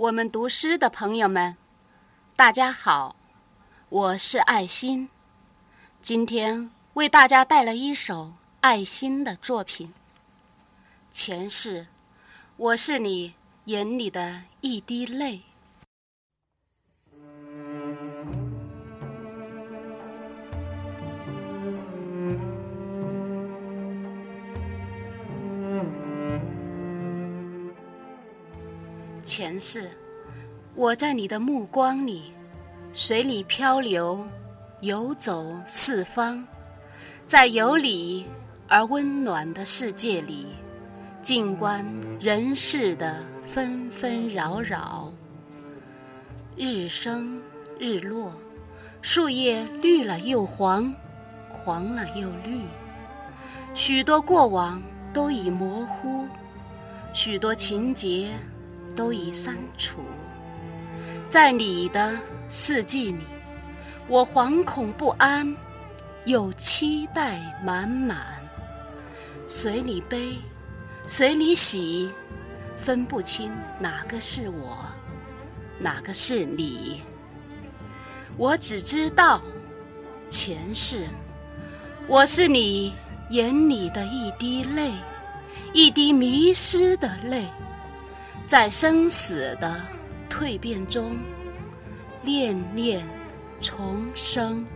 我们读诗的朋友们，大家好，我是爱心，今天为大家带来一首爱心的作品。前世，我是你眼里的一滴泪。前世，我在你的目光里，水里漂流，游走四方，在有理而温暖的世界里，静观人世的纷纷扰扰。日升日落，树叶绿了又黄，黄了又绿，许多过往都已模糊，许多情节。都已删除，在你的世纪里，我惶恐不安，又期待满满。随你悲，随你喜，分不清哪个是我，哪个是你。我只知道，前世我是你眼里的一滴泪，一滴迷失的泪。在生死的蜕变中，恋恋重生。